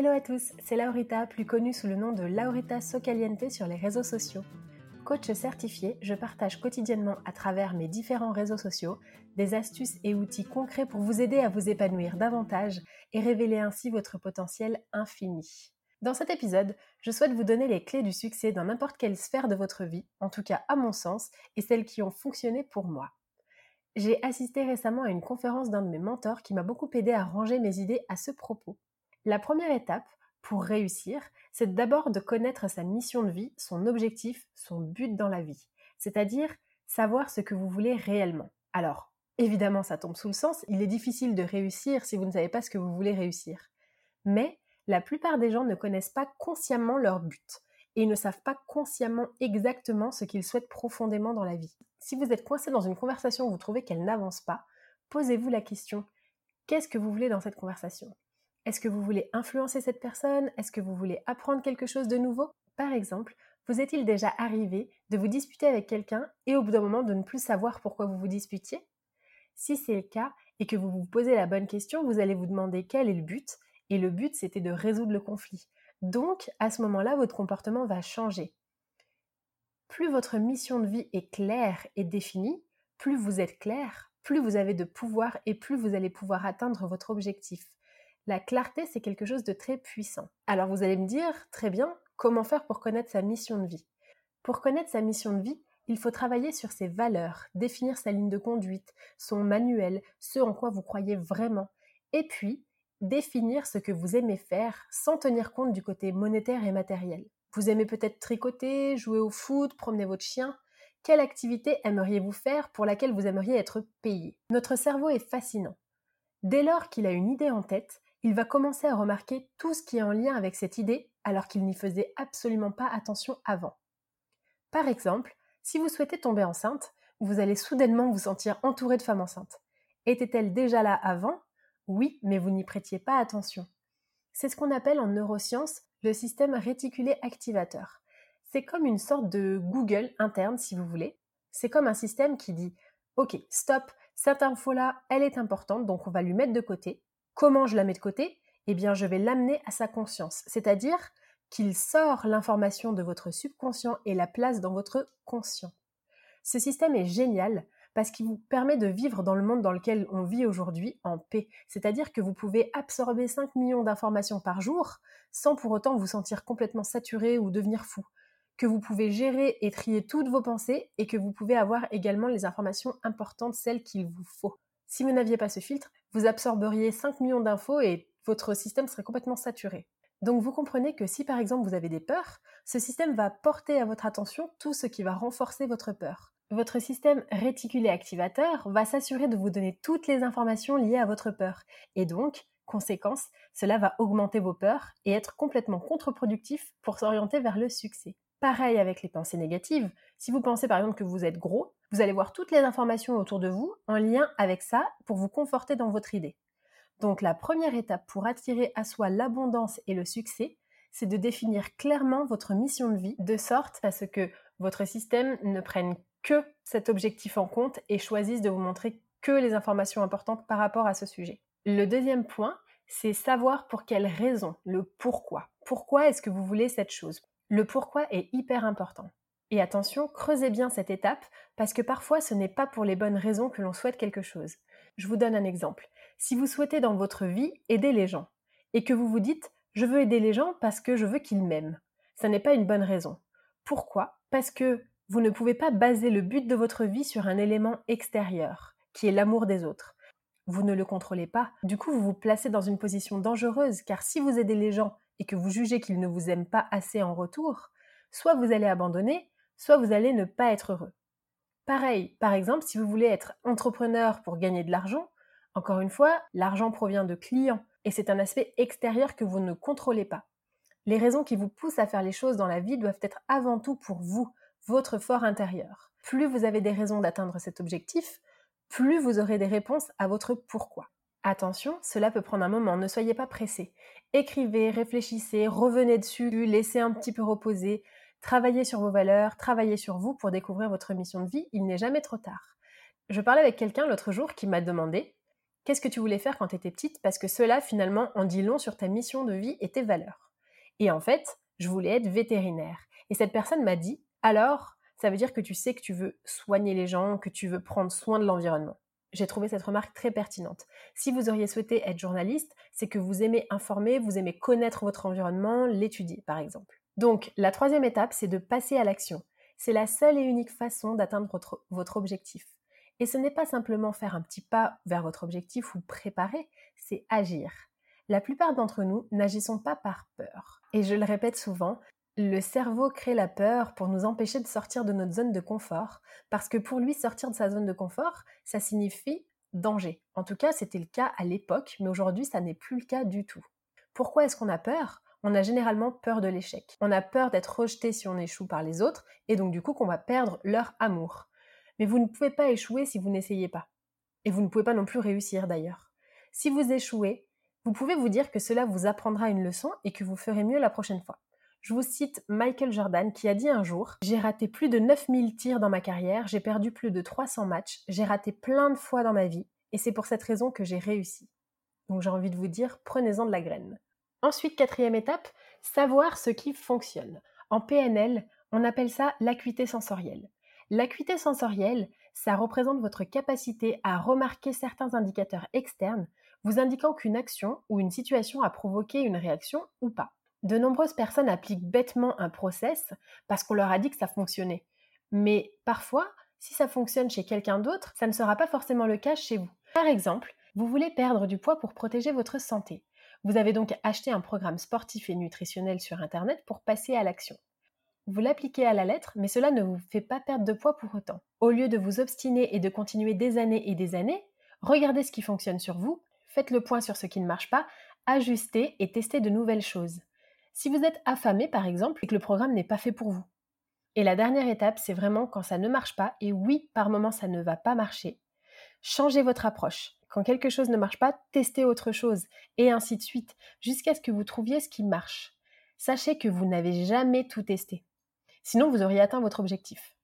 Hello à tous, c'est Laurita, plus connue sous le nom de Laurita Socaliente sur les réseaux sociaux. Coach certifié, je partage quotidiennement à travers mes différents réseaux sociaux des astuces et outils concrets pour vous aider à vous épanouir davantage et révéler ainsi votre potentiel infini. Dans cet épisode, je souhaite vous donner les clés du succès dans n'importe quelle sphère de votre vie, en tout cas à mon sens, et celles qui ont fonctionné pour moi. J'ai assisté récemment à une conférence d'un de mes mentors qui m'a beaucoup aidé à ranger mes idées à ce propos. La première étape pour réussir, c'est d'abord de connaître sa mission de vie, son objectif, son but dans la vie, c'est-à-dire savoir ce que vous voulez réellement. Alors, évidemment, ça tombe sous le sens, il est difficile de réussir si vous ne savez pas ce que vous voulez réussir. Mais la plupart des gens ne connaissent pas consciemment leur but et ne savent pas consciemment exactement ce qu'ils souhaitent profondément dans la vie. Si vous êtes coincé dans une conversation où vous trouvez qu'elle n'avance pas, posez-vous la question qu'est-ce que vous voulez dans cette conversation? Est-ce que vous voulez influencer cette personne? Est-ce que vous voulez apprendre quelque chose de nouveau? Par exemple, vous est-il déjà arrivé de vous disputer avec quelqu'un et au bout d'un moment de ne plus savoir pourquoi vous vous disputiez? Si c'est le cas et que vous vous posez la bonne question, vous allez vous demander quel est le but et le but c'était de résoudre le conflit. Donc à ce moment-là, votre comportement va changer. Plus votre mission de vie est claire et définie, plus vous êtes clair, plus vous avez de pouvoir et plus vous allez pouvoir atteindre votre objectif. La clarté, c'est quelque chose de très puissant. Alors vous allez me dire, très bien, comment faire pour connaître sa mission de vie? Pour connaître sa mission de vie, il faut travailler sur ses valeurs, définir sa ligne de conduite, son manuel, ce en quoi vous croyez vraiment, et puis définir ce que vous aimez faire sans tenir compte du côté monétaire et matériel. Vous aimez peut-être tricoter, jouer au foot, promener votre chien. Quelle activité aimeriez-vous faire pour laquelle vous aimeriez être payé? Notre cerveau est fascinant. Dès lors qu'il a une idée en tête, il va commencer à remarquer tout ce qui est en lien avec cette idée alors qu'il n'y faisait absolument pas attention avant. Par exemple, si vous souhaitez tomber enceinte, vous allez soudainement vous sentir entouré de femmes enceintes. Était-elle déjà là avant? Oui, mais vous n'y prêtiez pas attention. C'est ce qu'on appelle en neurosciences le système réticulé activateur. C'est comme une sorte de Google interne, si vous voulez. C'est comme un système qui dit Ok, stop, cette info-là, elle est importante, donc on va lui mettre de côté. Comment je la mets de côté Eh bien, je vais l'amener à sa conscience, c'est-à-dire qu'il sort l'information de votre subconscient et la place dans votre conscient. Ce système est génial parce qu'il vous permet de vivre dans le monde dans lequel on vit aujourd'hui en paix. C'est-à-dire que vous pouvez absorber 5 millions d'informations par jour sans pour autant vous sentir complètement saturé ou devenir fou. Que vous pouvez gérer et trier toutes vos pensées et que vous pouvez avoir également les informations importantes, celles qu'il vous faut. Si vous n'aviez pas ce filtre, vous absorberiez 5 millions d'infos et votre système serait complètement saturé. Donc vous comprenez que si par exemple vous avez des peurs, ce système va porter à votre attention tout ce qui va renforcer votre peur. Votre système réticulé activateur va s'assurer de vous donner toutes les informations liées à votre peur. Et donc, conséquence, cela va augmenter vos peurs et être complètement contre-productif pour s'orienter vers le succès. Pareil avec les pensées négatives. Si vous pensez par exemple que vous êtes gros, vous allez voir toutes les informations autour de vous en lien avec ça pour vous conforter dans votre idée. Donc la première étape pour attirer à soi l'abondance et le succès, c'est de définir clairement votre mission de vie de sorte à ce que votre système ne prenne que cet objectif en compte et choisisse de vous montrer que les informations importantes par rapport à ce sujet. Le deuxième point, c'est savoir pour quelle raison, le pourquoi. Pourquoi est-ce que vous voulez cette chose? Le pourquoi est hyper important. Et attention, creusez bien cette étape parce que parfois ce n'est pas pour les bonnes raisons que l'on souhaite quelque chose. Je vous donne un exemple. Si vous souhaitez dans votre vie aider les gens et que vous vous dites je veux aider les gens parce que je veux qu'ils m'aiment, ça n'est pas une bonne raison. Pourquoi? Parce que vous ne pouvez pas baser le but de votre vie sur un élément extérieur, qui est l'amour des autres. Vous ne le contrôlez pas. Du coup, vous vous placez dans une position dangereuse, car si vous aidez les gens et que vous jugez qu'ils ne vous aiment pas assez en retour, soit vous allez abandonner, soit vous allez ne pas être heureux. Pareil, par exemple, si vous voulez être entrepreneur pour gagner de l'argent, encore une fois, l'argent provient de clients et c'est un aspect extérieur que vous ne contrôlez pas. Les raisons qui vous poussent à faire les choses dans la vie doivent être avant tout pour vous, votre fort intérieur. Plus vous avez des raisons d'atteindre cet objectif, plus vous aurez des réponses à votre pourquoi. Attention, cela peut prendre un moment, ne soyez pas pressé. Écrivez, réfléchissez, revenez dessus, laissez un petit peu reposer, travaillez sur vos valeurs, travaillez sur vous pour découvrir votre mission de vie, il n'est jamais trop tard. Je parlais avec quelqu'un l'autre jour qui m'a demandé Qu'est-ce que tu voulais faire quand tu étais petite? Parce que cela, finalement, en dit long sur ta mission de vie et tes valeurs. Et en fait, je voulais être vétérinaire. Et cette personne m'a dit Alors, ça veut dire que tu sais que tu veux soigner les gens, que tu veux prendre soin de l'environnement. J'ai trouvé cette remarque très pertinente. Si vous auriez souhaité être journaliste, c'est que vous aimez informer, vous aimez connaître votre environnement, l'étudier par exemple. Donc la troisième étape, c'est de passer à l'action. C'est la seule et unique façon d'atteindre votre, objectif. Et ce n'est pas simplement faire un petit pas vers votre objectif ou préparer, c'est agir. La plupart d'entre nous n'agissons pas par peur. Et je le répète souvent, le cerveau crée la peur pour nous empêcher de sortir de notre zone de confort, parce que pour lui, sortir de sa zone de confort, ça signifie danger. En tout cas, c'était le cas à l'époque, mais aujourd'hui, ça n'est plus le cas du tout. Pourquoi est-ce qu'on a peur? On a généralement peur de l'échec. On a peur d'être rejeté si on échoue par les autres, et donc du coup qu'on va perdre leur amour. Mais vous ne pouvez pas échouer si vous n'essayez pas. Et vous ne pouvez pas non plus réussir d'ailleurs. Si vous échouez, vous pouvez vous dire que cela vous apprendra une leçon et que vous ferez mieux la prochaine fois. Je vous cite Michael Jordan qui a dit un jour J'ai raté plus de 9000 tirs dans ma carrière, j'ai perdu plus de 300 matchs, j'ai raté plein de fois dans ma vie, et c'est pour cette raison que j'ai réussi. Donc j'ai envie de vous dire Prenez-en de la graine. Ensuite, quatrième étape, savoir ce qui fonctionne. En PNL, on appelle ça l'acuité sensorielle. L'acuité sensorielle, ça représente votre capacité à remarquer certains indicateurs externes vous indiquant qu'une action ou une situation a provoqué une réaction ou pas. De nombreuses personnes appliquent bêtement un process parce qu'on leur a dit que ça fonctionnait. Mais parfois, si ça fonctionne chez quelqu'un d'autre, ça ne sera pas forcément le cas chez vous. Par exemple, vous voulez perdre du poids pour protéger votre santé. Vous avez donc acheté un programme sportif et nutritionnel sur Internet pour passer à l'action. Vous l'appliquez à la lettre, mais cela ne vous fait pas perdre de poids pour autant. Au lieu de vous obstiner et de continuer des années et des années, regardez ce qui fonctionne sur vous, faites le point sur ce qui ne marche pas, ajustez et testez de nouvelles choses si vous êtes affamé par exemple et que le programme n'est pas fait pour vous. Et la dernière étape, c'est vraiment quand ça ne marche pas, et oui, par moment ça ne va pas marcher, changez votre approche. Quand quelque chose ne marche pas, testez autre chose, et ainsi de suite, jusqu'à ce que vous trouviez ce qui marche. Sachez que vous n'avez jamais tout testé. Sinon, vous auriez atteint votre objectif.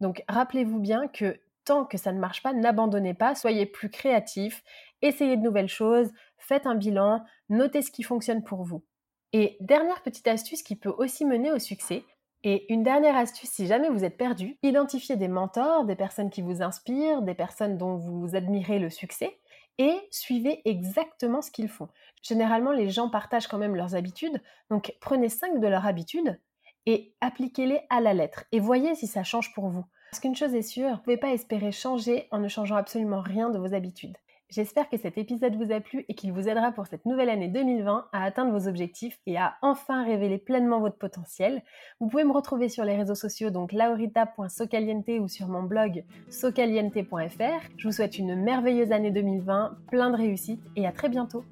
Donc, rappelez-vous bien que tant que ça ne marche pas, n'abandonnez pas, soyez plus créatif, essayez de nouvelles choses, faites un bilan, notez ce qui fonctionne pour vous. Et dernière petite astuce qui peut aussi mener au succès, et une dernière astuce si jamais vous êtes perdu, identifiez des mentors, des personnes qui vous inspirent, des personnes dont vous admirez le succès, et suivez exactement ce qu'ils font. Généralement, les gens partagent quand même leurs habitudes, donc prenez 5 de leurs habitudes et appliquez-les à la lettre, et voyez si ça change pour vous. Parce qu'une chose est sûre, vous ne pouvez pas espérer changer en ne changeant absolument rien de vos habitudes. J'espère que cet épisode vous a plu et qu'il vous aidera pour cette nouvelle année 2020 à atteindre vos objectifs et à enfin révéler pleinement votre potentiel. Vous pouvez me retrouver sur les réseaux sociaux, donc laurita.socaliente ou sur mon blog socaliente.fr. Je vous souhaite une merveilleuse année 2020, plein de réussite et à très bientôt.